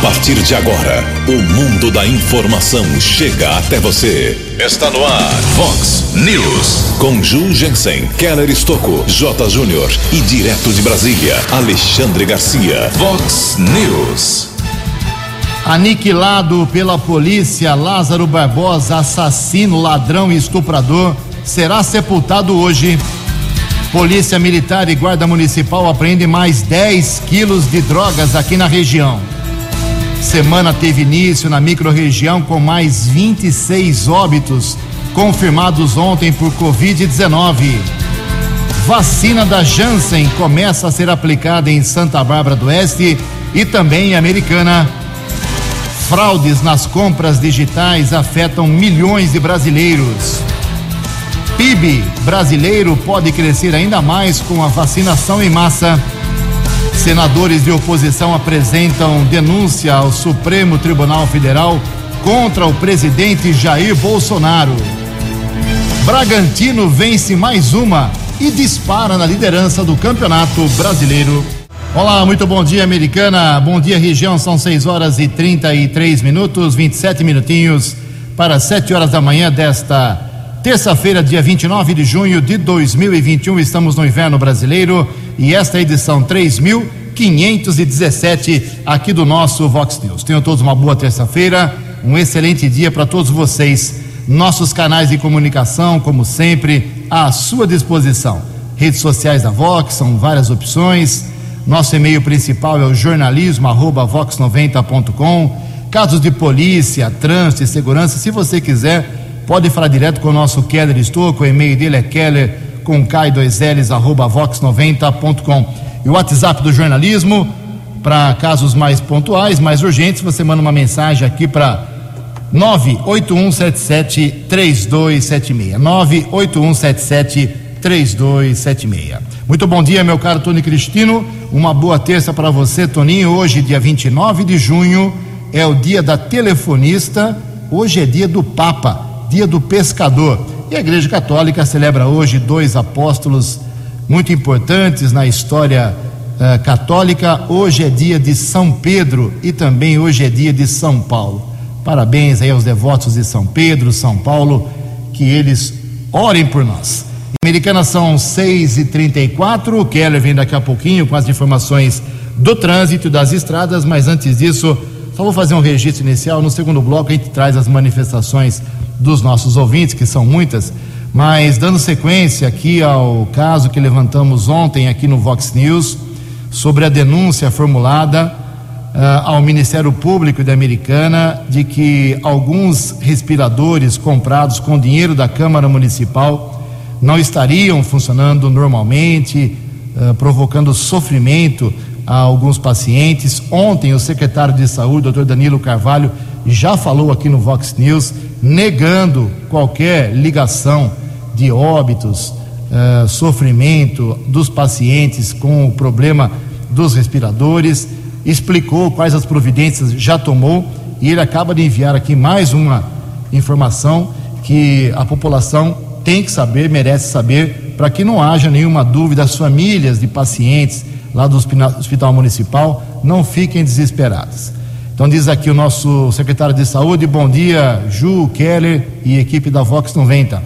partir de agora, o mundo da informação chega até você. Está no ar, Fox News. Com Ju Jensen, Keller Estocco, J. Júnior e direto de Brasília, Alexandre Garcia. Fox News. Aniquilado pela polícia, Lázaro Barbosa, assassino, ladrão e estuprador, será sepultado hoje. Polícia Militar e Guarda Municipal apreendem mais 10 quilos de drogas aqui na região. Semana teve início na microrregião com mais 26 óbitos confirmados ontem por Covid-19. Vacina da Janssen começa a ser aplicada em Santa Bárbara do Oeste e também em Americana. Fraudes nas compras digitais afetam milhões de brasileiros. PIB brasileiro pode crescer ainda mais com a vacinação em massa. Senadores de oposição apresentam denúncia ao Supremo Tribunal Federal contra o presidente Jair Bolsonaro. Bragantino vence mais uma e dispara na liderança do Campeonato Brasileiro. Olá, muito bom dia, americana. Bom dia, região. São 6 horas e 33 minutos, 27 minutinhos para 7 horas da manhã desta terça-feira, dia 29 de junho de 2021. Estamos no inverno brasileiro e esta é a edição 3517 aqui do nosso Vox News. Tenham todos uma boa terça-feira, um excelente dia para todos vocês. Nossos canais de comunicação, como sempre, à sua disposição. Redes sociais da Vox, são várias opções. Nosso e-mail principal é o jornalismo@vox90.com. Casos de polícia, trânsito e segurança, se você quiser, pode falar direto com o nosso Keller Estouco. O e-mail dele é keller com k2ls arroba vox90.com. E o WhatsApp do jornalismo, para casos mais pontuais, mais urgentes, você manda uma mensagem aqui para 981773276. 981773276. Muito bom dia, meu caro Tony Cristino. Uma boa terça para você, Toninho. Hoje, dia 29 de junho, é o dia da telefonista. Hoje é dia do Papa, dia do pescador. E a Igreja Católica celebra hoje dois apóstolos muito importantes na história uh, católica. Hoje é dia de São Pedro e também hoje é dia de São Paulo. Parabéns aí aos devotos de São Pedro, São Paulo, que eles orem por nós. Americanas são 6 e 34 o Keller vem daqui a pouquinho com as informações do trânsito das estradas, mas antes disso, só vou fazer um registro inicial. No segundo bloco, a gente traz as manifestações dos nossos ouvintes, que são muitas, mas dando sequência aqui ao caso que levantamos ontem aqui no Vox News, sobre a denúncia formulada uh, ao Ministério Público da Americana de que alguns respiradores comprados com dinheiro da Câmara Municipal não estariam funcionando normalmente, uh, provocando sofrimento a alguns pacientes. Ontem, o secretário de Saúde, doutor Danilo Carvalho, já falou aqui no Vox News, negando qualquer ligação de óbitos, uh, sofrimento dos pacientes com o problema dos respiradores, explicou quais as providências já tomou e ele acaba de enviar aqui mais uma informação que a população tem que saber, merece saber, para que não haja nenhuma dúvida, as famílias de pacientes lá do Hospital Municipal não fiquem desesperadas. Então diz aqui o nosso secretário de Saúde, bom dia, Ju, Keller e equipe da Vox 90.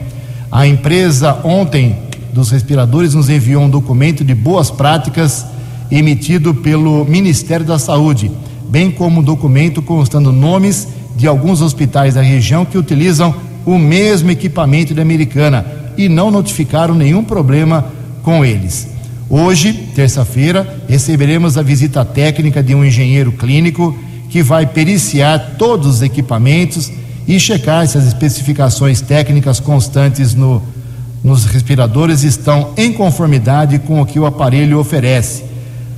A empresa ontem dos respiradores nos enviou um documento de boas práticas emitido pelo Ministério da Saúde, bem como um documento constando nomes de alguns hospitais da região que utilizam o mesmo equipamento da Americana e não notificaram nenhum problema com eles. Hoje, terça-feira, receberemos a visita técnica de um engenheiro clínico que vai periciar todos os equipamentos e checar se as especificações técnicas constantes no, nos respiradores estão em conformidade com o que o aparelho oferece,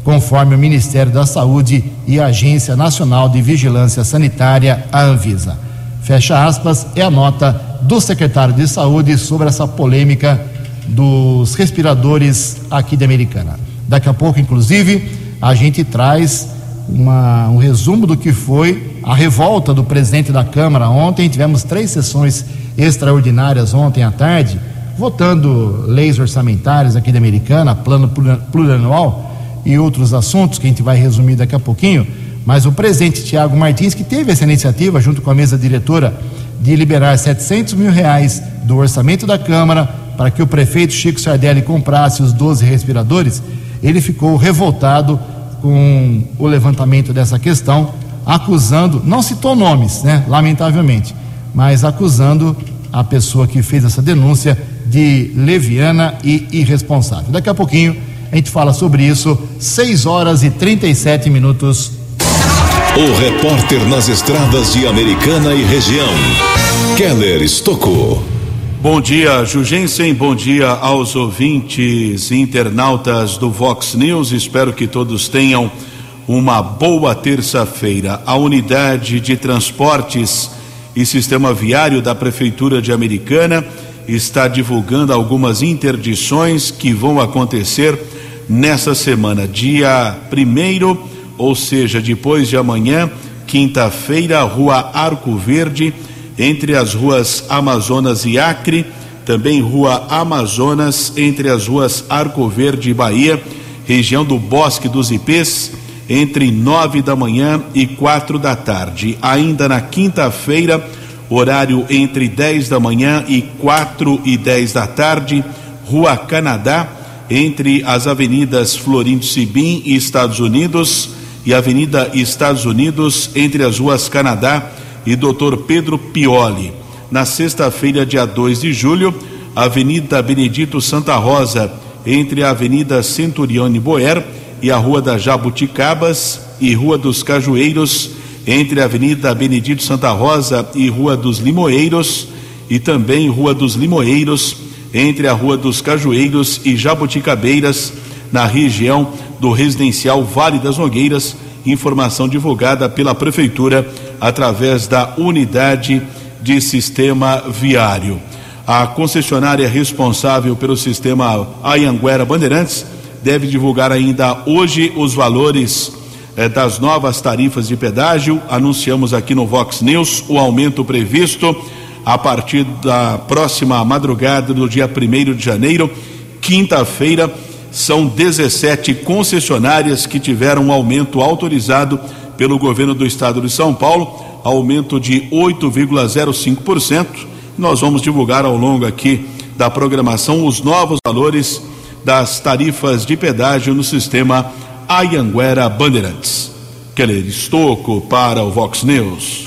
conforme o Ministério da Saúde e a Agência Nacional de Vigilância Sanitária, a Anvisa. Fecha aspas, é a nota do secretário de Saúde sobre essa polêmica dos respiradores aqui de Americana. Daqui a pouco, inclusive, a gente traz uma, um resumo do que foi a revolta do presidente da Câmara ontem. Tivemos três sessões extraordinárias ontem à tarde, votando leis orçamentárias aqui da Americana, plano plurianual e outros assuntos que a gente vai resumir daqui a pouquinho. Mas o presidente Tiago Martins, que teve essa iniciativa junto com a mesa diretora de liberar 700 mil reais do orçamento da Câmara para que o prefeito Chico Sardelli comprasse os 12 respiradores, ele ficou revoltado com o levantamento dessa questão, acusando, não citou nomes, né, lamentavelmente, mas acusando a pessoa que fez essa denúncia de leviana e irresponsável. Daqui a pouquinho a gente fala sobre isso, 6 horas e 37 minutos. O repórter nas estradas de Americana e região, Keller Estocou. Bom dia, Jugensen. Bom dia aos ouvintes internautas do Vox News. Espero que todos tenham uma boa terça-feira. A unidade de transportes e sistema viário da Prefeitura de Americana está divulgando algumas interdições que vão acontecer nessa semana, dia primeiro, ou seja, depois de amanhã, quinta-feira, Rua Arco Verde, entre as ruas Amazonas e Acre, também Rua Amazonas, entre as ruas Arco Verde e Bahia, região do Bosque dos Ipês, entre nove da manhã e quatro da tarde. Ainda na quinta-feira, horário entre 10 da manhã e 4 e 10 da tarde, Rua Canadá, entre as avenidas Florindo Sibim e Estados Unidos e Avenida Estados Unidos, entre as ruas Canadá e Dr. Pedro Pioli. Na sexta-feira, dia 2 de julho, Avenida Benedito Santa Rosa, entre a Avenida Centurione Boer e a Rua das Jabuticabas e Rua dos Cajueiros, entre a Avenida Benedito Santa Rosa e Rua dos Limoeiros, e também Rua dos Limoeiros, entre a Rua dos Cajueiros e Jabuticabeiras, na região do residencial Vale das Nogueiras, informação divulgada pela Prefeitura através da unidade de sistema viário. A concessionária responsável pelo sistema Ayanguera Bandeirantes deve divulgar ainda hoje os valores eh, das novas tarifas de pedágio. Anunciamos aqui no Vox News o aumento previsto a partir da próxima madrugada do dia 1 de janeiro, quinta-feira. São 17 concessionárias que tiveram um aumento autorizado pelo governo do estado de São Paulo, aumento de 8,05%. Nós vamos divulgar ao longo aqui da programação os novos valores das tarifas de pedágio no sistema Ayanguera Bandeirantes. Keller Estocco para o Vox News.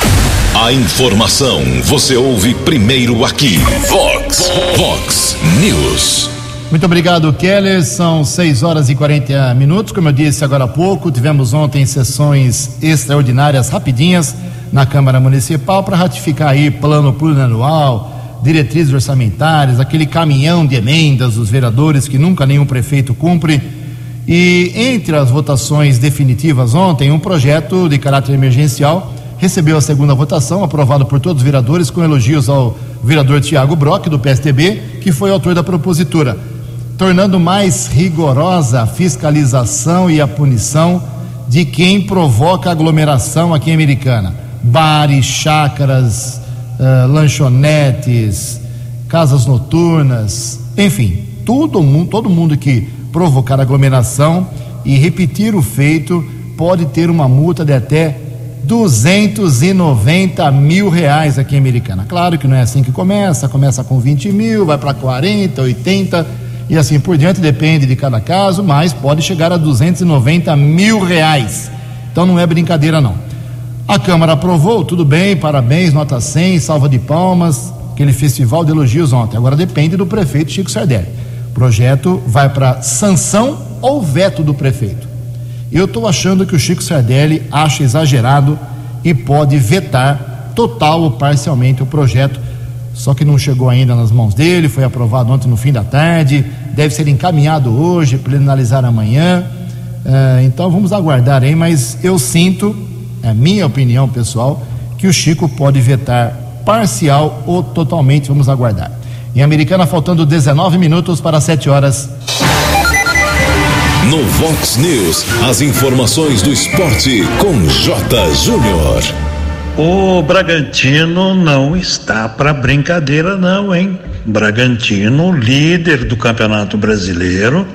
A informação você ouve primeiro aqui. Vox, Vox News. Muito obrigado, Keller. São 6 horas e 40 minutos. Como eu disse agora há pouco, tivemos ontem sessões extraordinárias rapidinhas na Câmara Municipal para ratificar aí plano plurianual, diretrizes orçamentárias, aquele caminhão de emendas dos vereadores que nunca nenhum prefeito cumpre e entre as votações definitivas ontem, um projeto de caráter emergencial recebeu a segunda votação, aprovado por todos os vereadores, com elogios ao vereador Tiago Brock, do PSDB, que foi autor da propositura, tornando mais rigorosa a fiscalização e a punição de quem provoca aglomeração aqui em Americana. Bares, chácaras, uh, lanchonetes, casas noturnas, enfim, todo mundo, todo mundo que provocar aglomeração e repetir o feito, pode ter uma multa de até 290 mil reais aqui em Americana. Claro que não é assim que começa, começa com 20 mil, vai para 40, 80 e assim por diante, depende de cada caso, mas pode chegar a 290 mil reais. Então não é brincadeira não. A Câmara aprovou, tudo bem, parabéns, nota 100, salva de palmas, aquele festival de elogios ontem. Agora depende do prefeito Chico Sardelli projeto vai para sanção ou veto do prefeito. Eu estou achando que o Chico Sardelli acha exagerado e pode vetar total ou parcialmente o projeto, só que não chegou ainda nas mãos dele, foi aprovado ontem no fim da tarde, deve ser encaminhado hoje analisar amanhã. Uh, então vamos aguardar aí, mas eu sinto, é minha opinião pessoal, que o Chico pode vetar parcial ou totalmente, vamos aguardar. Em Americana, faltando 19 minutos para 7 horas. No Vox News, as informações do esporte com J. Júnior. O Bragantino não está para brincadeira, não, hein? Bragantino, líder do Campeonato Brasileiro,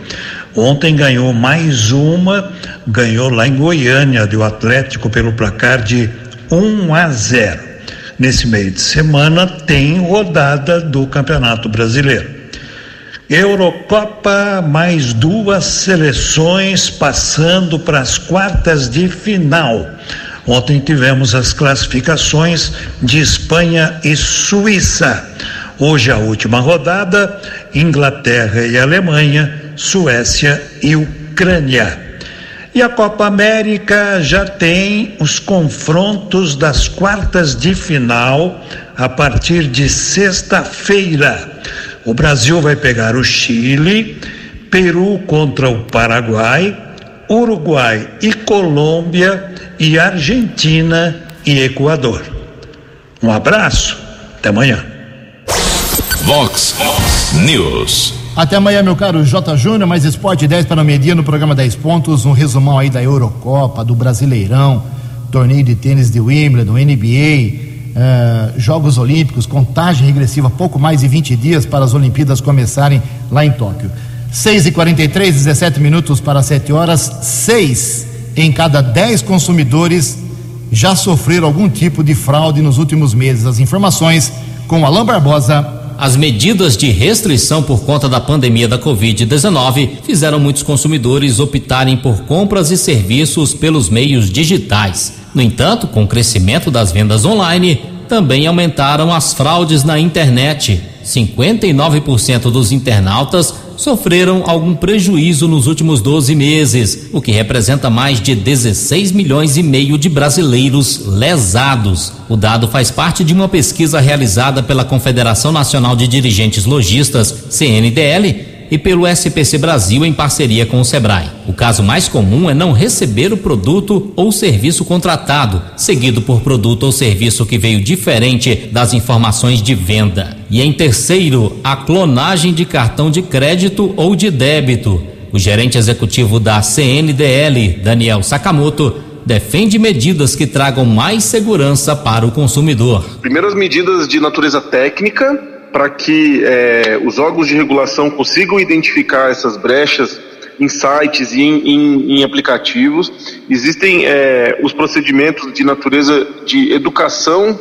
Ontem ganhou mais uma, ganhou lá em Goiânia, do Atlético pelo placar de 1 a 0. Nesse meio de semana tem rodada do Campeonato Brasileiro. Eurocopa, mais duas seleções passando para as quartas de final. Ontem tivemos as classificações de Espanha e Suíça. Hoje a última rodada: Inglaterra e Alemanha, Suécia e Ucrânia. E a Copa América já tem os confrontos das quartas de final a partir de sexta-feira. O Brasil vai pegar o Chile, Peru contra o Paraguai, Uruguai e Colômbia e Argentina e Equador. Um abraço, até amanhã. Vox News. Até amanhã, meu caro J. Júnior, mais esporte 10 para o meio-dia no programa 10 pontos, um resumão aí da Eurocopa, do Brasileirão, torneio de tênis de Wimbledon, NBA, eh, Jogos Olímpicos, contagem regressiva, pouco mais de 20 dias para as Olimpíadas começarem lá em Tóquio. 6 e 43 17 minutos para 7 horas. 6 em cada 10 consumidores já sofreram algum tipo de fraude nos últimos meses. As informações com Alain Barbosa. As medidas de restrição por conta da pandemia da Covid-19 fizeram muitos consumidores optarem por compras e serviços pelos meios digitais. No entanto, com o crescimento das vendas online, também aumentaram as fraudes na internet. 59% dos internautas sofreram algum prejuízo nos últimos 12 meses, o que representa mais de 16 milhões e meio de brasileiros lesados. O dado faz parte de uma pesquisa realizada pela Confederação Nacional de Dirigentes Logistas, CNDL, e pelo SPC Brasil em parceria com o Sebrae. O caso mais comum é não receber o produto ou serviço contratado, seguido por produto ou serviço que veio diferente das informações de venda. E em terceiro, a clonagem de cartão de crédito ou de débito. O gerente executivo da CNDL, Daniel Sakamoto, defende medidas que tragam mais segurança para o consumidor. Primeiras medidas de natureza técnica para que é, os órgãos de regulação consigam identificar essas brechas em sites e em, em, em aplicativos. Existem é, os procedimentos de natureza de educação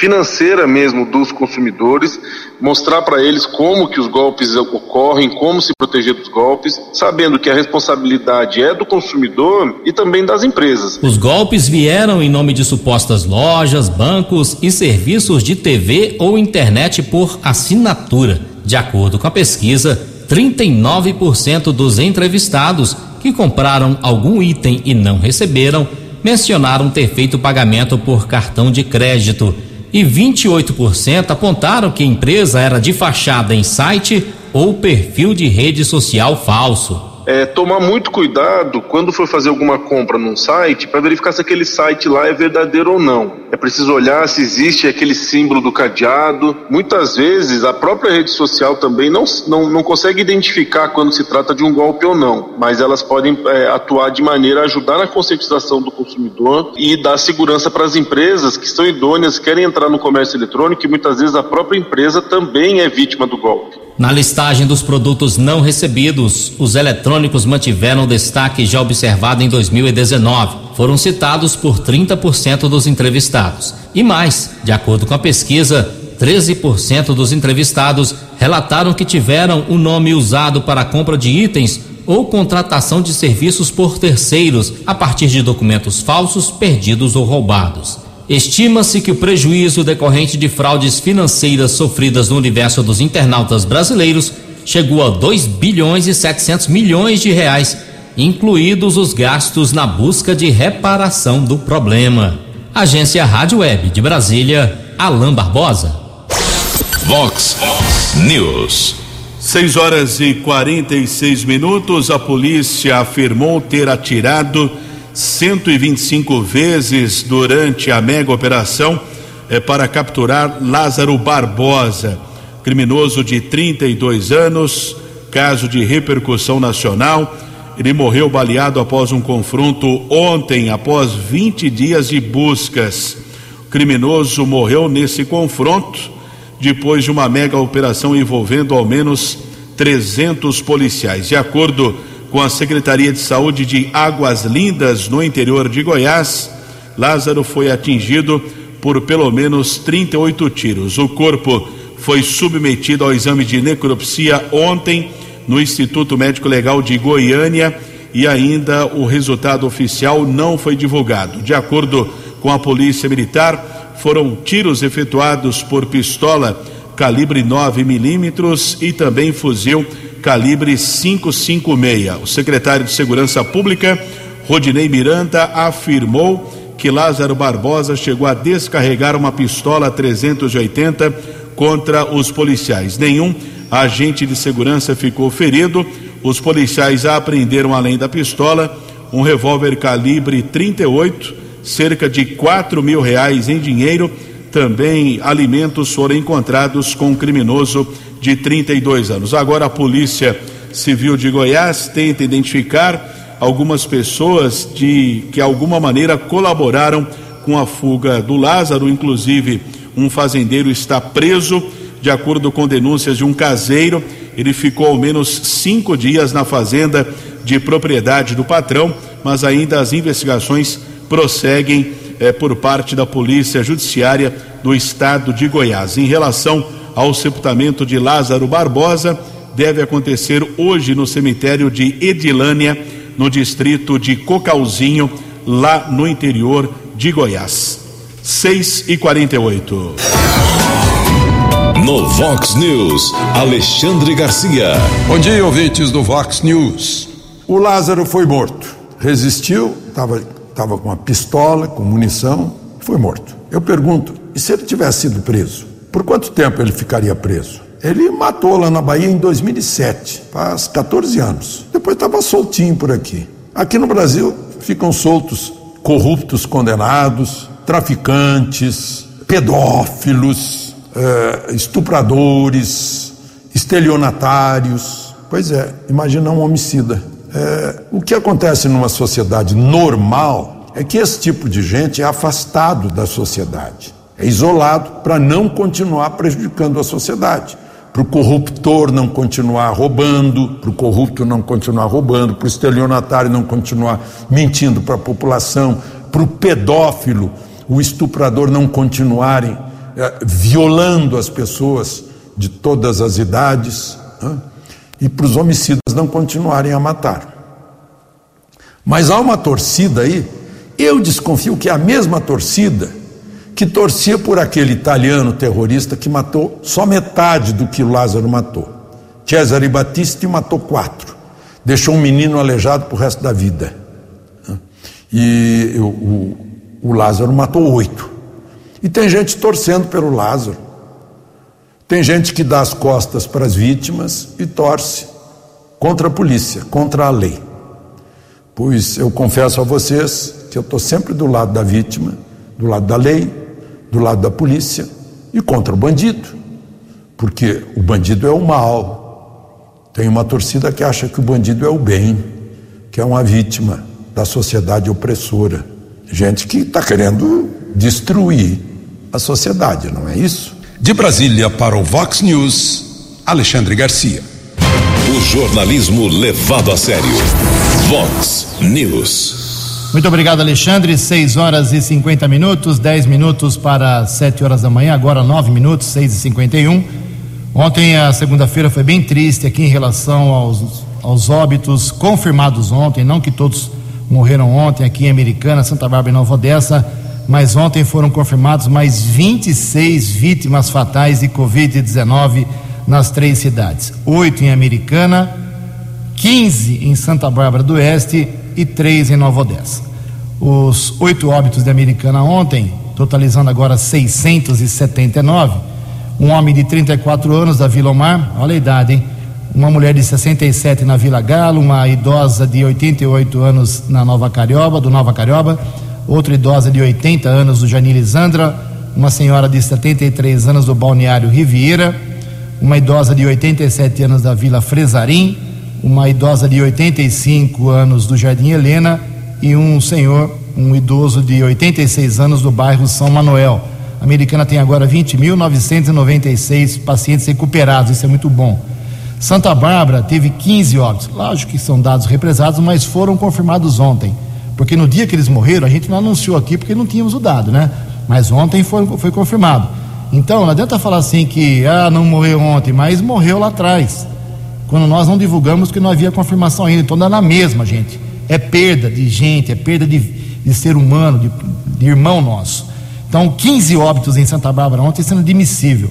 financeira mesmo dos consumidores, mostrar para eles como que os golpes ocorrem, como se proteger dos golpes, sabendo que a responsabilidade é do consumidor e também das empresas. Os golpes vieram em nome de supostas lojas, bancos e serviços de TV ou internet por assinatura. De acordo com a pesquisa, 39% dos entrevistados que compraram algum item e não receberam mencionaram ter feito pagamento por cartão de crédito e 28% apontaram que a empresa era de fachada em site ou perfil de rede social falso é, tomar muito cuidado quando for fazer alguma compra num site para verificar se aquele site lá é verdadeiro ou não. É preciso olhar se existe aquele símbolo do cadeado. Muitas vezes a própria rede social também não, não, não consegue identificar quando se trata de um golpe ou não, mas elas podem é, atuar de maneira a ajudar na conscientização do consumidor e dar segurança para as empresas que são idôneas, querem entrar no comércio eletrônico e muitas vezes a própria empresa também é vítima do golpe. Na listagem dos produtos não recebidos, os eletrônicos mantiveram o destaque já observado em 2019. Foram citados por 30% dos entrevistados. E mais, de acordo com a pesquisa, 13% dos entrevistados relataram que tiveram o nome usado para a compra de itens ou contratação de serviços por terceiros a partir de documentos falsos, perdidos ou roubados. Estima-se que o prejuízo decorrente de fraudes financeiras sofridas no universo dos internautas brasileiros chegou a 2 bilhões e 700 milhões de reais, incluídos os gastos na busca de reparação do problema. Agência Rádio Web de Brasília, Alain Barbosa. Vox News. 6 horas e 46 minutos. A polícia afirmou ter atirado 125 vezes durante a mega operação é, para capturar Lázaro Barbosa, criminoso de 32 anos, caso de repercussão nacional. Ele morreu baleado após um confronto ontem, após 20 dias de buscas. O criminoso morreu nesse confronto depois de uma mega operação envolvendo ao menos 300 policiais. De acordo com a Secretaria de Saúde de Águas Lindas, no interior de Goiás, Lázaro foi atingido por pelo menos 38 tiros. O corpo foi submetido ao exame de necropsia ontem no Instituto Médico Legal de Goiânia e ainda o resultado oficial não foi divulgado. De acordo com a Polícia Militar, foram tiros efetuados por pistola calibre 9 milímetros e também fuzil calibre 556. O secretário de Segurança Pública, Rodinei Miranda, afirmou que Lázaro Barbosa chegou a descarregar uma pistola 380 contra os policiais. Nenhum agente de segurança ficou ferido. Os policiais apreenderam, além da pistola, um revólver calibre 38, cerca de quatro mil reais em dinheiro. Também alimentos foram encontrados com um criminoso de 32 anos. Agora a Polícia Civil de Goiás tenta identificar algumas pessoas de que alguma maneira colaboraram com a fuga do Lázaro, inclusive um fazendeiro está preso, de acordo com denúncias de um caseiro. Ele ficou ao menos cinco dias na fazenda de propriedade do patrão, mas ainda as investigações prosseguem eh, por parte da Polícia Judiciária do Estado de Goiás. Em relação ao sepultamento de Lázaro Barbosa deve acontecer hoje no cemitério de Edilânia, no distrito de Cocalzinho, lá no interior de Goiás. 6 e 48. No Vox News, Alexandre Garcia. Bom dia, ouvintes do Vox News. O Lázaro foi morto. Resistiu, estava tava com uma pistola, com munição, foi morto. Eu pergunto, e se ele tivesse sido preso? Por quanto tempo ele ficaria preso? Ele matou lá na Bahia em 2007, faz 14 anos. Depois estava soltinho por aqui. Aqui no Brasil ficam soltos corruptos condenados, traficantes, pedófilos, eh, estupradores, estelionatários. Pois é, imagina um homicida. Eh, o que acontece numa sociedade normal é que esse tipo de gente é afastado da sociedade é isolado para não continuar prejudicando a sociedade. Para o corruptor não continuar roubando, para o corrupto não continuar roubando, para o estelionatário não continuar mentindo para a população, para o pedófilo, o estuprador não continuarem é, violando as pessoas de todas as idades, né? e para os homicidas não continuarem a matar. Mas há uma torcida aí, eu desconfio que é a mesma torcida que torcia por aquele italiano terrorista que matou só metade do que Lázaro matou. Cesare Battisti matou quatro, deixou um menino aleijado para o resto da vida. E o, o, o Lázaro matou oito. E tem gente torcendo pelo Lázaro. Tem gente que dá as costas para as vítimas e torce contra a polícia, contra a lei. Pois eu confesso a vocês que eu estou sempre do lado da vítima, do lado da lei, do lado da polícia e contra o bandido, porque o bandido é o mal. Tem uma torcida que acha que o bandido é o bem, que é uma vítima da sociedade opressora. Gente que está querendo destruir a sociedade, não é isso? De Brasília para o Vox News, Alexandre Garcia. O jornalismo levado a sério. Vox News. Muito obrigado, Alexandre. 6 horas e 50 minutos, 10 minutos para 7 horas da manhã, agora 9 minutos, 6 e 51. Ontem, a segunda-feira, foi bem triste aqui em relação aos, aos óbitos confirmados ontem, não que todos morreram ontem aqui em Americana, Santa Bárbara e Nova Odessa, mas ontem foram confirmados mais 26 vítimas fatais de Covid-19 nas três cidades: oito em Americana, 15 em Santa Bárbara do Oeste e três em Nova Odessa. Os oito óbitos de Americana ontem, totalizando agora 679. Um homem de 34 anos da Vila Omar, olha a idade, hein? Uma mulher de 67 na Vila Galo, uma idosa de 88 anos na Nova Carioba, do Nova Carioba, outra idosa de 80 anos do Janine Lisandra, uma senhora de 73 anos do Balneário Riviera, uma idosa de 87 anos da Vila Fresarim, uma idosa de 85 anos do Jardim Helena e um senhor, um idoso de 86 anos do bairro São Manuel. A americana tem agora 20.996 pacientes recuperados, isso é muito bom. Santa Bárbara teve 15 óbitos. Lógico que são dados represados, mas foram confirmados ontem. Porque no dia que eles morreram, a gente não anunciou aqui porque não tínhamos o dado, né? Mas ontem foi, foi confirmado. Então, não adianta falar assim que, ah, não morreu ontem, mas morreu lá atrás. Quando nós não divulgamos que não havia confirmação ainda. Então, dá na mesma, gente. É perda de gente, é perda de, de ser humano, de, de irmão nosso. Então, 15 óbitos em Santa Bárbara ontem, sendo admissível.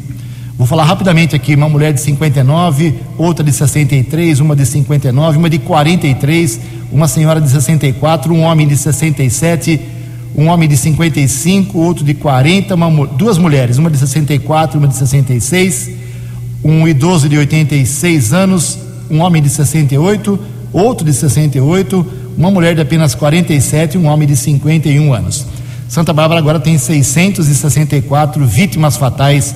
Vou falar rapidamente aqui: uma mulher de 59, outra de 63, uma de 59, uma de 43, uma senhora de 64, um homem de 67, um homem de 55, outro de 40, uma, duas mulheres, uma de 64, uma de 66, um idoso de 86 anos, um homem de 68, outro de 68, uma mulher de apenas 47 e um homem de 51 anos. Santa Bárbara agora tem 664 vítimas fatais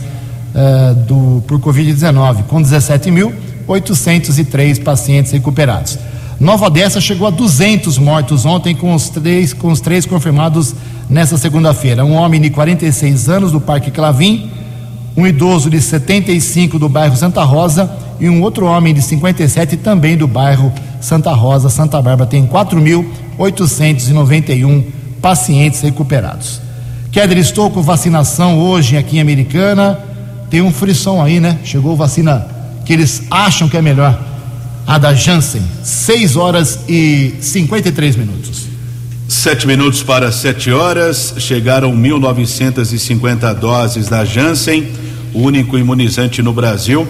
uh, do, por Covid-19, com 17.803 pacientes recuperados. Nova Odessa chegou a 200 mortos ontem, com os três, com os três confirmados nesta segunda-feira. Um homem de 46 anos do Parque Clavim, um idoso de 75 do bairro Santa Rosa e um outro homem de 57 também do bairro Santa Rosa. Santa Bárbara tem 4.891 pacientes recuperados. Keller Estouco, vacinação hoje aqui em Americana tem um frisson aí, né? Chegou vacina que eles acham que é melhor. A da Janssen, 6 horas e 53 minutos. Sete minutos para sete horas, chegaram 1.950 doses da Janssen, o único imunizante no Brasil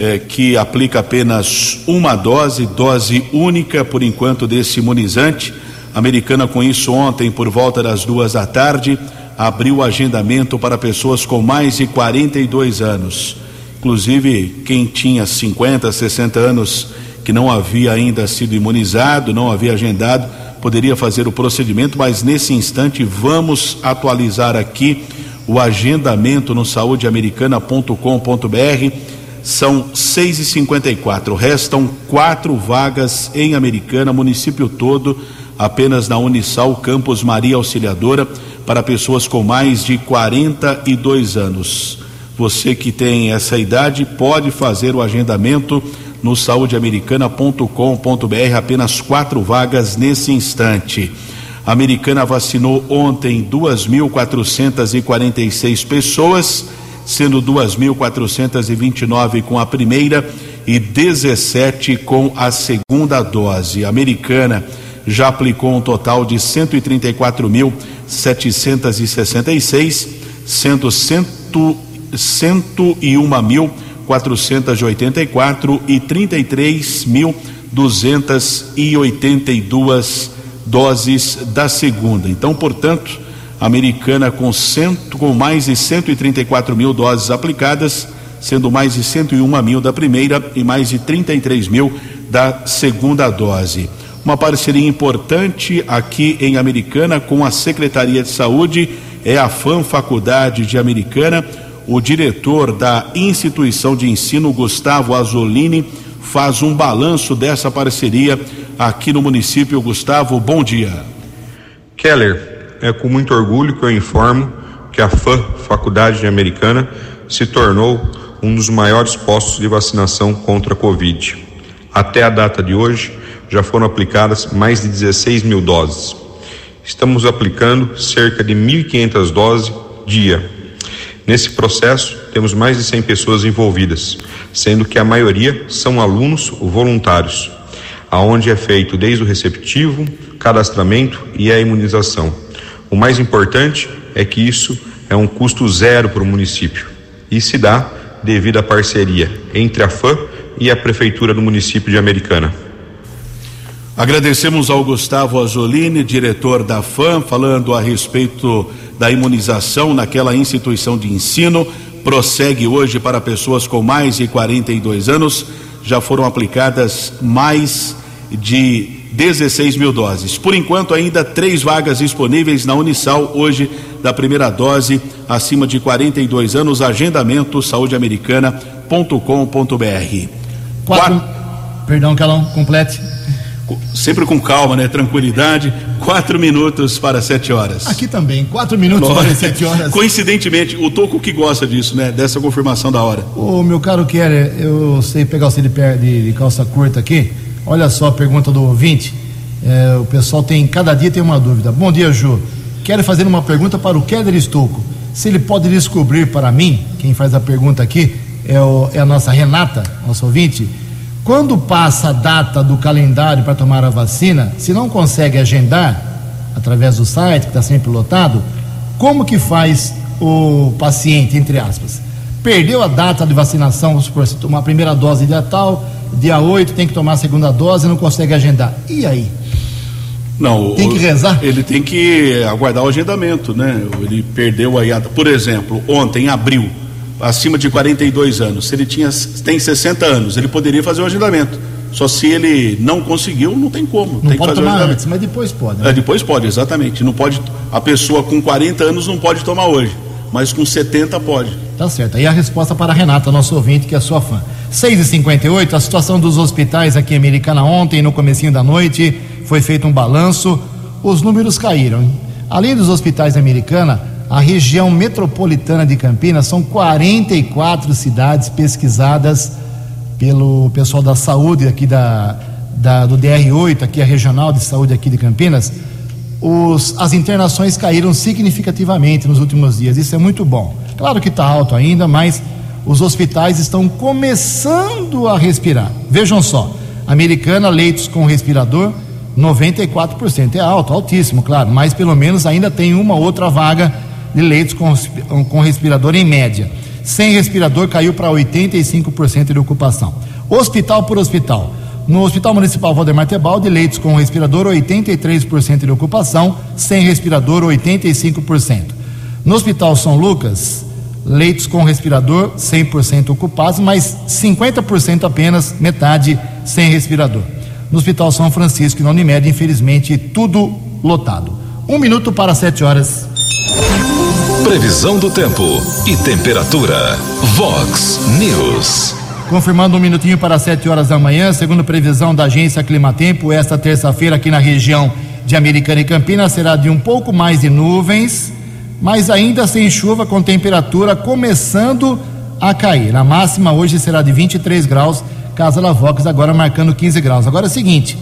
eh, que aplica apenas uma dose, dose única por enquanto desse imunizante. Americana com isso ontem por volta das duas da tarde abriu o agendamento para pessoas com mais de 42 anos. Inclusive, quem tinha 50, 60 anos que não havia ainda sido imunizado, não havia agendado, poderia fazer o procedimento, mas nesse instante vamos atualizar aqui o agendamento no saudeamericana.com.br. São 6 e 54 restam quatro vagas em Americana, município todo, apenas na Unisal, Campus Maria Auxiliadora para pessoas com mais de 42 anos. Você que tem essa idade pode fazer o agendamento no saudeamericana.com.br, apenas quatro vagas nesse instante. A Americana vacinou ontem 2.446 pessoas, sendo 2.429 com a primeira e 17 com a segunda dose. A Americana já aplicou um total de 134.766, sendo 101.484 e 33.282 doses da segunda. Então, portanto, a americana com, cento, com mais de 134 mil doses aplicadas, sendo mais de 101 mil da primeira e mais de 33 mil da segunda dose uma parceria importante aqui em Americana com a Secretaria de Saúde, é a FAM Faculdade de Americana. O diretor da instituição de ensino, Gustavo Azolini, faz um balanço dessa parceria aqui no município. Gustavo, bom dia. Keller, é com muito orgulho que eu informo que a FAM Faculdade de Americana se tornou um dos maiores postos de vacinação contra a Covid. Até a data de hoje, já foram aplicadas mais de 16 mil doses. Estamos aplicando cerca de 1.500 doses dia. Nesse processo, temos mais de 100 pessoas envolvidas, sendo que a maioria são alunos voluntários, aonde é feito desde o receptivo, cadastramento e a imunização. O mais importante é que isso é um custo zero para o município e se dá devido à parceria entre a FAM e a Prefeitura do município de Americana. Agradecemos ao Gustavo Azolini, diretor da FAM, falando a respeito da imunização naquela instituição de ensino. Prossegue hoje para pessoas com mais de 42 anos. Já foram aplicadas mais de 16 mil doses. Por enquanto, ainda três vagas disponíveis na Unisal hoje da primeira dose, acima de 42 anos. Agendamento saudeamericana.com.br. Quatro. Quatro. Perdão, Calão, complete. Sempre com calma, né? Tranquilidade. Quatro minutos para sete horas. Aqui também, quatro minutos Nossa. para sete horas. Coincidentemente, o Toco que gosta disso, né? Dessa confirmação da hora. Ô, meu caro Keller, eu sei pegar você de, de, de calça curta aqui. Olha só a pergunta do ouvinte. É, o pessoal tem, cada dia tem uma dúvida. Bom dia, Ju. Quero fazer uma pergunta para o Keller Estouco. Se ele pode descobrir para mim, quem faz a pergunta aqui é, o- é a nossa Renata, nosso ouvinte. Quando passa a data do calendário para tomar a vacina, se não consegue agendar através do site, que está sempre lotado, como que faz o paciente, entre aspas? Perdeu a data de vacinação, vamos supor, se tomar a primeira dose dia tal, dia 8 tem que tomar a segunda dose, não consegue agendar. E aí? Não, Tem que rezar? Ele tem que aguardar o agendamento, né? Ele perdeu aí, a- por exemplo, ontem, em abril, acima de 42 anos. Se ele tinha, tem 60 anos, ele poderia fazer o agendamento. Só se ele não conseguiu, não tem como. Não tem que pode tomar antes, mas depois pode. né? É, depois pode, exatamente. Não pode. A pessoa com 40 anos não pode tomar hoje, mas com 70 pode. Tá certo. Aí a resposta para a Renata, nosso ouvinte, que é sua fã. 6h58, a situação dos hospitais aqui em Americana ontem, no comecinho da noite, foi feito um balanço. Os números caíram. Além dos hospitais da Americana, a região metropolitana de Campinas são 44 cidades pesquisadas pelo pessoal da saúde aqui da, da- do DR8, aqui a regional de saúde aqui de Campinas, os- as internações caíram significativamente nos últimos dias. Isso é muito bom. Claro que está alto ainda, mas os hospitais estão começando a respirar. Vejam só, Americana, leitos com respirador, 94%. É alto, altíssimo, claro, mas pelo menos ainda tem uma outra vaga de leitos com, com respirador em média. Sem respirador caiu para 85% de ocupação. Hospital por hospital. No Hospital Municipal Valdemar Tebaldi, leitos com respirador, 83% de ocupação, sem respirador, 85%. No Hospital São Lucas, leitos com respirador, 100% ocupados, mas 50% apenas, metade sem respirador. No Hospital São Francisco e na Unimed, infelizmente, tudo lotado. Um minuto para sete horas. Previsão do tempo e temperatura. Vox News. Confirmando um minutinho para 7 horas da manhã, segundo previsão da agência Climatempo, esta terça-feira aqui na região de Americana e Campinas será de um pouco mais de nuvens, mas ainda sem chuva, com temperatura começando a cair. A máxima hoje será de 23 graus, Casa Lavox agora marcando 15 graus. Agora é o seguinte,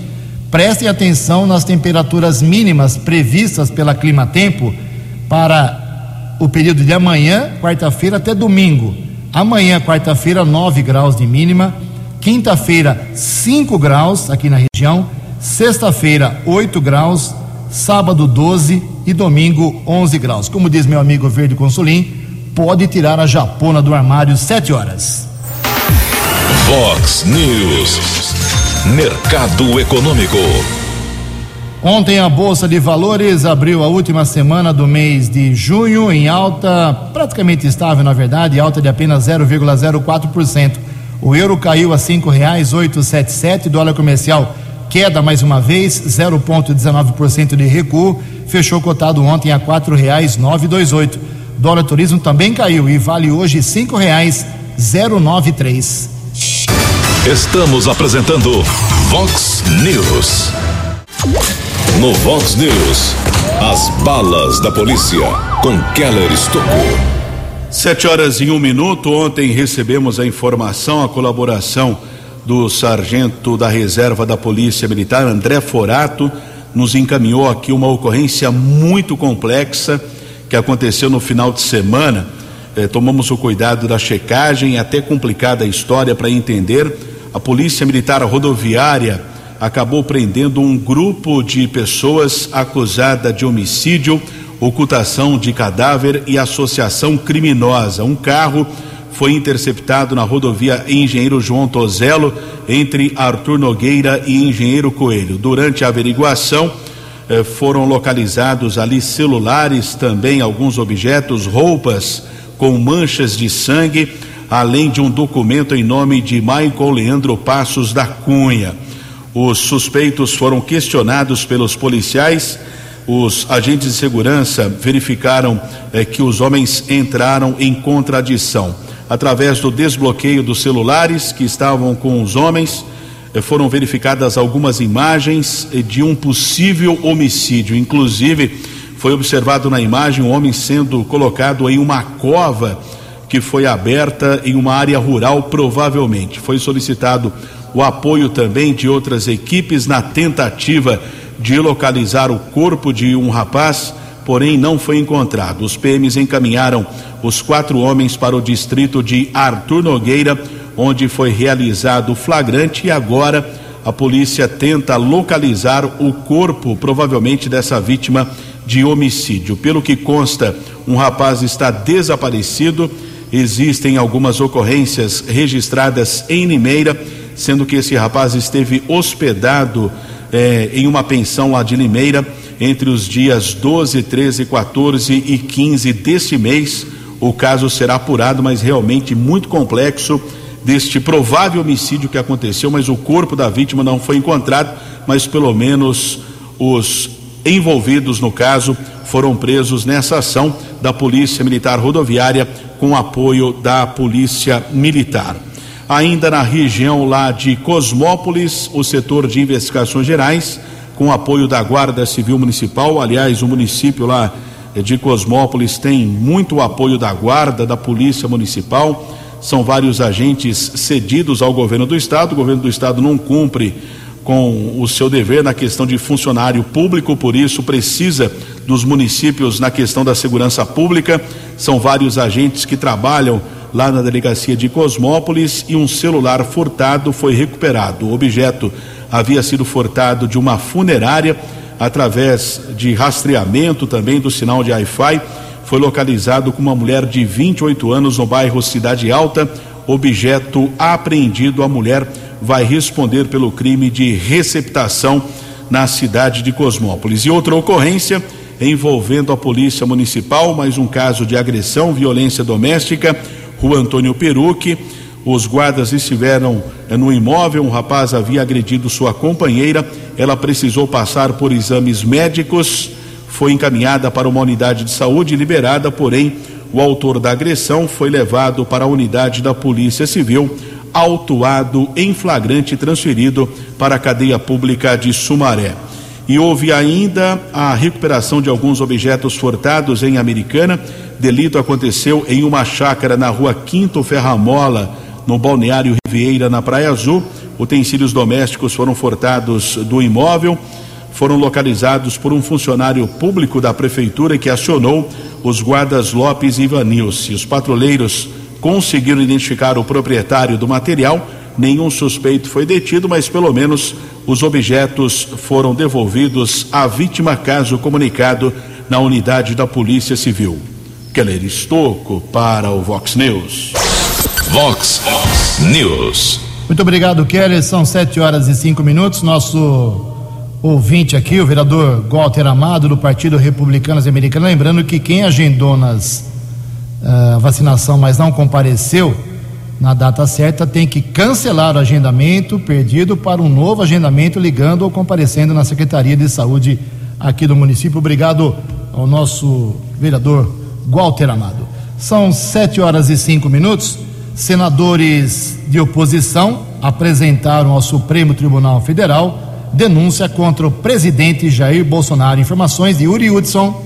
prestem atenção nas temperaturas mínimas previstas pela Climatempo para o período de amanhã, quarta-feira até domingo. Amanhã, quarta-feira, 9 graus de mínima. Quinta-feira, 5 graus aqui na região. Sexta-feira, 8 graus. Sábado, 12 e domingo, 11 graus. Como diz meu amigo Verde Consulim, pode tirar a japona do armário 7 horas. Vox News. Mercado Econômico. Ontem a Bolsa de Valores abriu a última semana do mês de junho em alta, praticamente estável na verdade, alta de apenas 0,04%. O euro caiu a cinco reais dólar comercial queda mais uma vez, 0,19% de recuo, fechou cotado ontem a quatro reais Dólar turismo também caiu e vale hoje cinco reais Estamos apresentando Vox News. No Vox News, as balas da polícia com Keller Estocou. Sete horas e um minuto. Ontem recebemos a informação, a colaboração do sargento da reserva da Polícia Militar, André Forato, nos encaminhou aqui uma ocorrência muito complexa que aconteceu no final de semana. Eh, tomamos o cuidado da checagem, é até complicada a história para entender. A Polícia Militar Rodoviária acabou prendendo um grupo de pessoas acusada de homicídio, ocultação de cadáver e associação criminosa. Um carro foi interceptado na rodovia Engenheiro João Tozelo, entre Arthur Nogueira e Engenheiro Coelho. Durante a averiguação, eh, foram localizados ali celulares, também alguns objetos, roupas com manchas de sangue, além de um documento em nome de Michael Leandro Passos da Cunha. Os suspeitos foram questionados pelos policiais. Os agentes de segurança verificaram eh, que os homens entraram em contradição. Através do desbloqueio dos celulares que estavam com os homens, eh, foram verificadas algumas imagens eh, de um possível homicídio. Inclusive, foi observado na imagem um homem sendo colocado em uma cova que foi aberta em uma área rural, provavelmente. Foi solicitado o apoio também de outras equipes na tentativa de localizar o corpo de um rapaz, porém não foi encontrado. Os PMs encaminharam os quatro homens para o distrito de Arthur Nogueira, onde foi realizado o flagrante e agora a polícia tenta localizar o corpo, provavelmente dessa vítima de homicídio. Pelo que consta, um rapaz está desaparecido. Existem algumas ocorrências registradas em Limeira, sendo que esse rapaz esteve hospedado eh, em uma pensão lá de Limeira entre os dias 12, 13, 14 e 15 deste mês. O caso será apurado, mas realmente muito complexo deste provável homicídio que aconteceu, mas o corpo da vítima não foi encontrado, mas pelo menos os envolvidos no caso foram presos nessa ação da Polícia Militar Rodoviária com apoio da Polícia Militar. Ainda na região lá de Cosmópolis, o setor de investigações gerais, com apoio da Guarda Civil Municipal, aliás, o município lá de Cosmópolis tem muito apoio da Guarda, da Polícia Municipal são vários agentes cedidos ao governo do estado. O governo do estado não cumpre com o seu dever na questão de funcionário público, por isso precisa dos municípios na questão da segurança pública. São vários agentes que trabalham lá na delegacia de Cosmópolis e um celular furtado foi recuperado. O objeto havia sido furtado de uma funerária através de rastreamento também do sinal de Wi-Fi foi localizado com uma mulher de 28 anos no bairro Cidade Alta. Objeto apreendido, a mulher vai responder pelo crime de receptação na cidade de Cosmópolis. E outra ocorrência envolvendo a Polícia Municipal, mais um caso de agressão, violência doméstica, Rua Antônio Peruque. Os guardas estiveram eh, no imóvel, um rapaz havia agredido sua companheira, ela precisou passar por exames médicos foi encaminhada para uma unidade de saúde liberada, porém o autor da agressão foi levado para a unidade da Polícia Civil, autuado em flagrante e transferido para a cadeia pública de Sumaré. E houve ainda a recuperação de alguns objetos furtados em Americana. Delito aconteceu em uma chácara na rua Quinto Ferramola, no balneário Riviera, na Praia Azul. Utensílios domésticos foram furtados do imóvel foram localizados por um funcionário público da prefeitura que acionou os guardas Lopes e Ivanilce. Os patrulheiros conseguiram identificar o proprietário do material. Nenhum suspeito foi detido, mas pelo menos os objetos foram devolvidos à vítima, caso comunicado na unidade da Polícia Civil. Keller Estocco para o Vox News. Vox News. Muito obrigado, Keller. São sete horas e cinco minutos. Nosso ouvinte aqui, o vereador Walter Amado, do Partido Republicano Americano, lembrando que quem agendou nas uh, vacinação, mas não compareceu na data certa, tem que cancelar o agendamento perdido para um novo agendamento, ligando ou comparecendo na Secretaria de Saúde aqui do município. Obrigado ao nosso vereador Walter Amado. São sete horas e cinco minutos. Senadores de oposição apresentaram ao Supremo Tribunal Federal denúncia contra o presidente Jair Bolsonaro. Informações de Uri Hudson.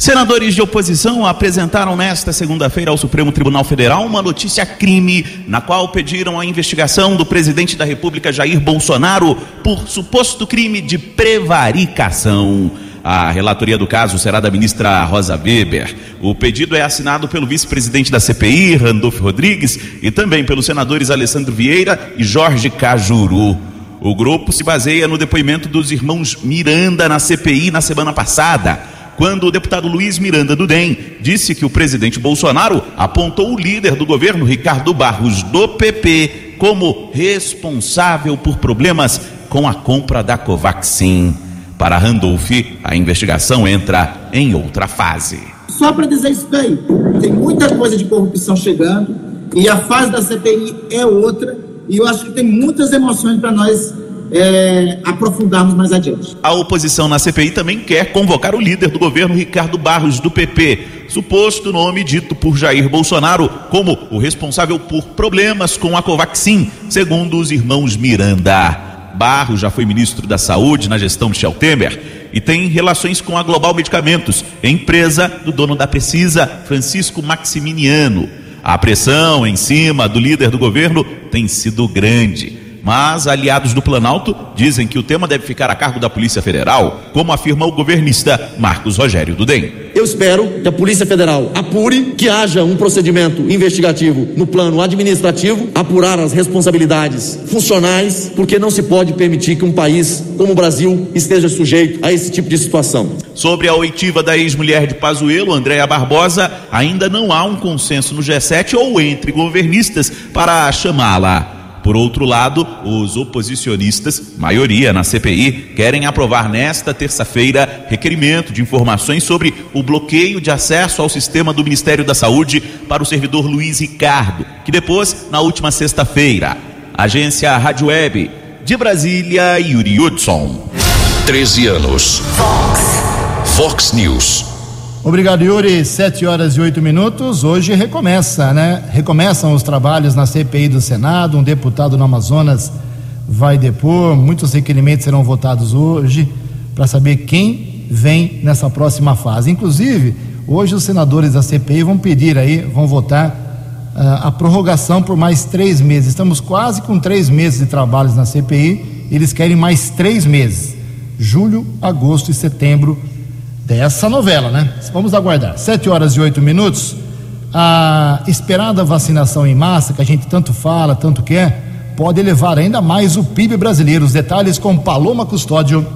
Senadores de oposição apresentaram nesta segunda-feira ao Supremo Tribunal Federal uma notícia crime, na qual pediram a investigação do presidente da República Jair Bolsonaro por suposto crime de prevaricação. A relatoria do caso será da ministra Rosa Weber. O pedido é assinado pelo vice-presidente da CPI, Randolfo Rodrigues, e também pelos senadores Alessandro Vieira e Jorge Cajuru. O grupo se baseia no depoimento dos irmãos Miranda na CPI na semana passada, quando o deputado Luiz Miranda do DEM disse que o presidente Bolsonaro apontou o líder do governo, Ricardo Barros, do PP, como responsável por problemas com a compra da Covaxin. Para Randolph, a investigação entra em outra fase. Só para dizer isso daí, tem muita coisa de corrupção chegando e a fase da CPI é outra e eu acho que tem muitas emoções para nós é, aprofundarmos mais adiante. A oposição na CPI também quer convocar o líder do governo, Ricardo Barros, do PP, suposto nome dito por Jair Bolsonaro como o responsável por problemas com a Covaxin, segundo os irmãos Miranda. Barros já foi ministro da Saúde na gestão Michel Temer e tem relações com a Global Medicamentos, empresa do dono da Precisa, Francisco Maximiniano. A pressão em cima do líder do governo tem sido grande. Mas aliados do Planalto dizem que o tema deve ficar a cargo da Polícia Federal, como afirma o governista Marcos Rogério Dudem. Eu espero que a Polícia Federal apure, que haja um procedimento investigativo no plano administrativo, apurar as responsabilidades funcionais, porque não se pode permitir que um país como o Brasil esteja sujeito a esse tipo de situação. Sobre a oitiva da ex-mulher de Pazuello, Andréa Barbosa, ainda não há um consenso no G7 ou entre governistas para chamá-la. Por outro lado, os oposicionistas, maioria na CPI, querem aprovar nesta terça-feira requerimento de informações sobre o bloqueio de acesso ao sistema do Ministério da Saúde para o servidor Luiz Ricardo, que depois, na última sexta-feira. Agência Rádio Web, de Brasília, Yuri Hudson. 13 anos. Fox. Fox News. Obrigado, Yuri. Sete horas e oito minutos. Hoje recomeça, né? Recomeçam os trabalhos na CPI do Senado. Um deputado no Amazonas vai depor. Muitos requerimentos serão votados hoje para saber quem vem nessa próxima fase. Inclusive, hoje os senadores da CPI vão pedir aí, vão votar uh, a prorrogação por mais três meses. Estamos quase com três meses de trabalhos na CPI. Eles querem mais três meses: julho, agosto e setembro dessa novela, né? Vamos aguardar. Sete horas e oito minutos. A esperada vacinação em massa, que a gente tanto fala, tanto quer, pode elevar ainda mais o PIB brasileiro. Os detalhes com Paloma Custódio.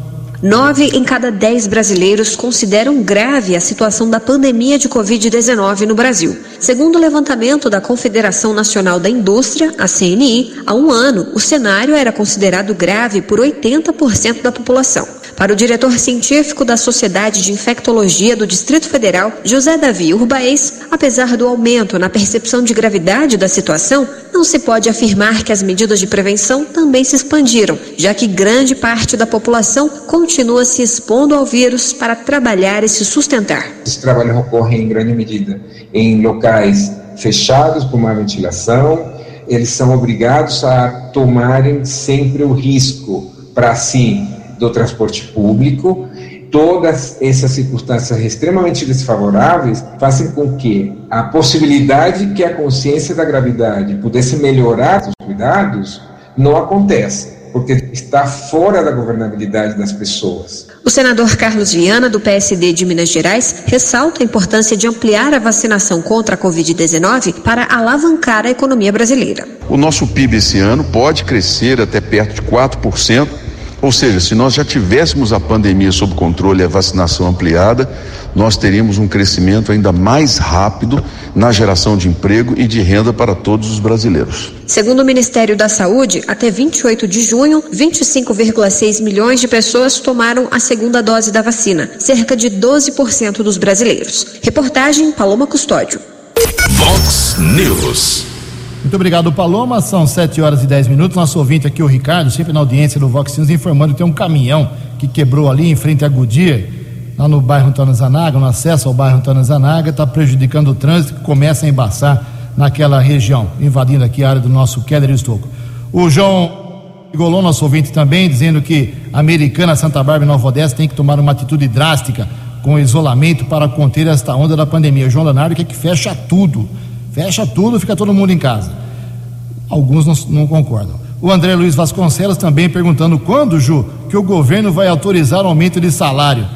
Nove em cada dez brasileiros consideram grave a situação da pandemia de Covid-19 no Brasil. Segundo o levantamento da Confederação Nacional da Indústria, a CNI, há um ano o cenário era considerado grave por 80% da população. Para o diretor científico da Sociedade de Infectologia do Distrito Federal, José Davi Urbaez, apesar do aumento na percepção de gravidade da situação, não se pode afirmar que as medidas de prevenção também se expandiram, já que grande parte da população continua se expondo ao vírus para trabalhar e se sustentar. Esse trabalho ocorre em grande medida em locais fechados por uma ventilação, eles são obrigados a tomarem sempre o risco para si do transporte público. Todas essas circunstâncias extremamente desfavoráveis fazem com que a possibilidade que a consciência da gravidade pudesse melhorar os cuidados não aconteça porque está fora da governabilidade das pessoas. O senador Carlos Viana, do PSD de Minas Gerais, ressalta a importância de ampliar a vacinação contra a Covid-19 para alavancar a economia brasileira. O nosso PIB esse ano pode crescer até perto de 4%. Ou seja, se nós já tivéssemos a pandemia sob controle e a vacinação ampliada, nós teríamos um crescimento ainda mais rápido na geração de emprego e de renda para todos os brasileiros. Segundo o Ministério da Saúde, até 28 de junho, 25,6 milhões de pessoas tomaram a segunda dose da vacina, cerca de 12% dos brasileiros. Reportagem Paloma Custódio. Vox News. Muito obrigado, Paloma. São 7 horas e 10 minutos. Nosso ouvinte aqui, o Ricardo, sempre na audiência do Vox News, informando que tem um caminhão que quebrou ali em frente à Goodyear, lá no bairro Antônio Zanaga, no acesso ao bairro Antônio Zanaga, está prejudicando o trânsito que começa a embaçar naquela região, invadindo aqui a área do nosso Keller Estocco. O João Golon, nosso ouvinte também, dizendo que a americana Santa Bárbara e Nova Odessa tem que tomar uma atitude drástica com isolamento para conter esta onda da pandemia. O João Leonardo quer que fecha tudo Fecha tudo, fica todo mundo em casa. Alguns não, não concordam. O André Luiz Vasconcelos também perguntando quando, Ju, que o governo vai autorizar o aumento de salário.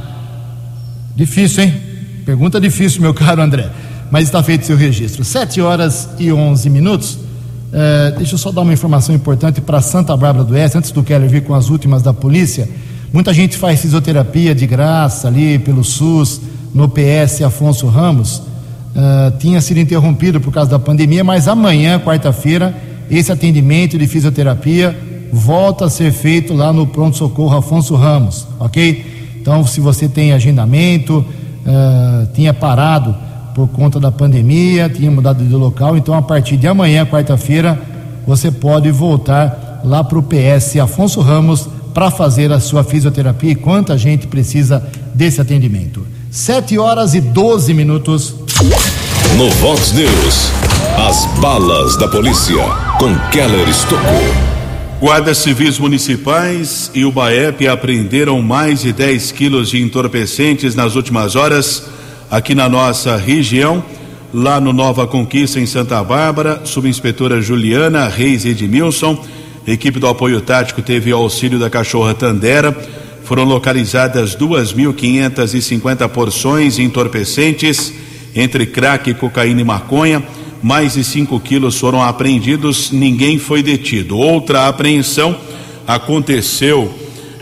Difícil, hein? Pergunta difícil, meu caro André. Mas está feito seu registro. Sete horas e onze minutos. É, deixa eu só dar uma informação importante para Santa Bárbara do Oeste, antes do Keller vir com as últimas da polícia. Muita gente faz fisioterapia de graça ali pelo SUS, no PS Afonso Ramos uh, tinha sido interrompido por causa da pandemia, mas amanhã, quarta-feira, esse atendimento de fisioterapia volta a ser feito lá no pronto-socorro Afonso Ramos, ok? Então, se você tem agendamento, uh, tinha parado por conta da pandemia, tinha mudado de local, então a partir de amanhã, quarta-feira, você pode voltar lá para o PS Afonso Ramos para fazer a sua fisioterapia e quanta gente precisa desse atendimento. 7 horas e 12 minutos. No Vox News, as balas da polícia com Keller Estocou. Guardas civis municipais e o BAEP apreenderam mais de 10 quilos de entorpecentes nas últimas horas aqui na nossa região. Lá no Nova Conquista, em Santa Bárbara, subinspetora Juliana Reis Edmilson, equipe do apoio tático teve auxílio da cachorra Tandera. Foram localizadas 2.550 porções entorpecentes entre crack, cocaína e maconha. Mais de 5 quilos foram apreendidos, ninguém foi detido. Outra apreensão aconteceu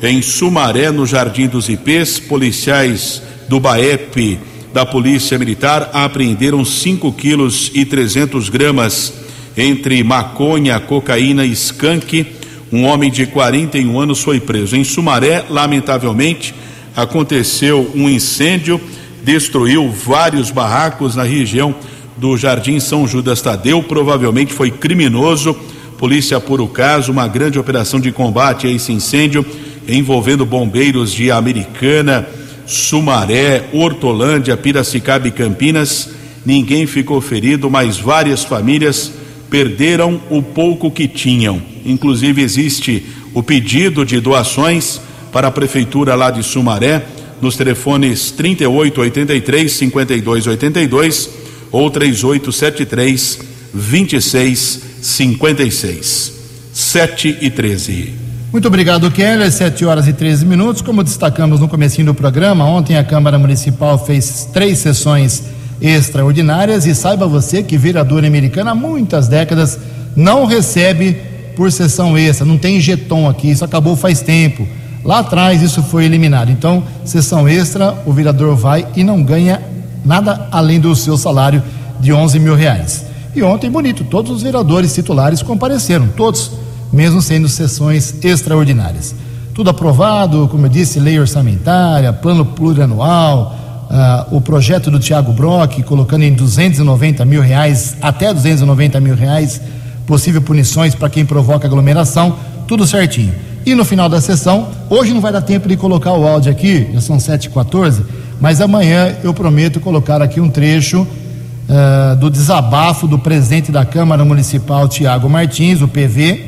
em Sumaré, no Jardim dos Ipês. Policiais do BAEP da Polícia Militar apreenderam 5 quilos e 300 gramas entre maconha, cocaína e skunk. Um homem de 41 anos foi preso. Em Sumaré, lamentavelmente, aconteceu um incêndio, destruiu vários barracos na região do Jardim São Judas Tadeu. Provavelmente foi criminoso. Polícia apura o caso. Uma grande operação de combate a esse incêndio envolvendo bombeiros de Americana, Sumaré, Hortolândia, Piracicaba e Campinas. Ninguém ficou ferido, mas várias famílias perderam o pouco que tinham. Inclusive, existe o pedido de doações para a Prefeitura lá de Sumaré, nos telefones 3883 5282 ou 3873 2656. 7 e 13. Muito obrigado, Keller. 7 horas e 13 minutos. Como destacamos no comecinho do programa, ontem a Câmara Municipal fez três sessões extraordinárias e saiba você que vereador americano há muitas décadas não recebe por sessão extra, não tem jeton aqui, isso acabou faz tempo. Lá atrás isso foi eliminado. Então, sessão extra, o vereador vai e não ganha nada além do seu salário de 11 mil reais. E ontem, bonito, todos os vereadores titulares compareceram, todos, mesmo sendo sessões extraordinárias. Tudo aprovado, como eu disse, lei orçamentária, plano plurianual, uh, o projeto do Tiago Brock, colocando em 290 mil reais, até 290 mil reais, possível punições para quem provoca aglomeração, tudo certinho. E no final da sessão, hoje não vai dar tempo de colocar o áudio aqui, já são 7h14, mas amanhã eu prometo colocar aqui um trecho uh, do desabafo do presidente da Câmara Municipal, Tiago Martins, o PV,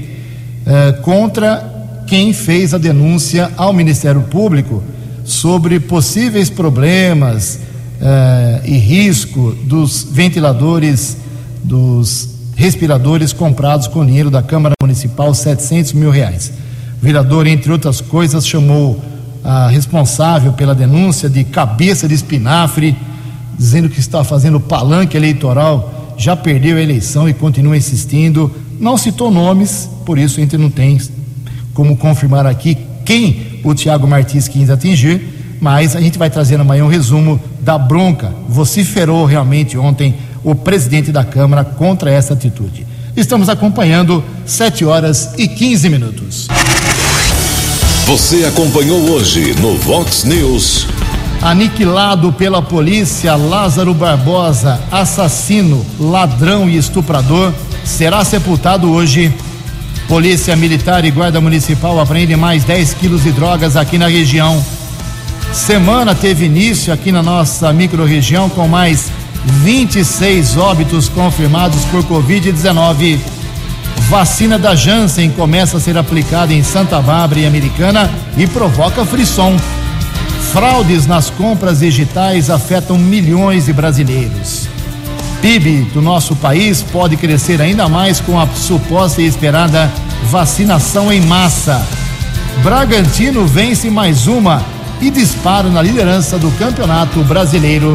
uh, contra quem fez a denúncia ao Ministério Público sobre possíveis problemas uh, e risco dos ventiladores, dos respiradores comprados com dinheiro da Câmara Municipal, 700 mil reais. Vereador, entre outras coisas, chamou a responsável pela denúncia de cabeça de espinafre, dizendo que está fazendo palanque eleitoral, já perdeu a eleição e continua insistindo. Não citou nomes, por isso a gente não tem como confirmar aqui quem o Tiago Martins quis atingir, mas a gente vai trazer amanhã um resumo da bronca. Vociferou realmente ontem o presidente da Câmara contra essa atitude. Estamos acompanhando 7 horas e 15 minutos. Você acompanhou hoje no Vox News. Aniquilado pela polícia, Lázaro Barbosa, assassino, ladrão e estuprador, será sepultado hoje. Polícia Militar e Guarda Municipal apreendem mais 10 quilos de drogas aqui na região. Semana teve início aqui na nossa microrregião com mais 26 óbitos confirmados por Covid-19. Vacina da Janssen começa a ser aplicada em Santa Bárbara e Americana e provoca frisson. Fraudes nas compras digitais afetam milhões de brasileiros. PIB do nosso país pode crescer ainda mais com a suposta e esperada vacinação em massa. Bragantino vence mais uma e dispara na liderança do Campeonato Brasileiro.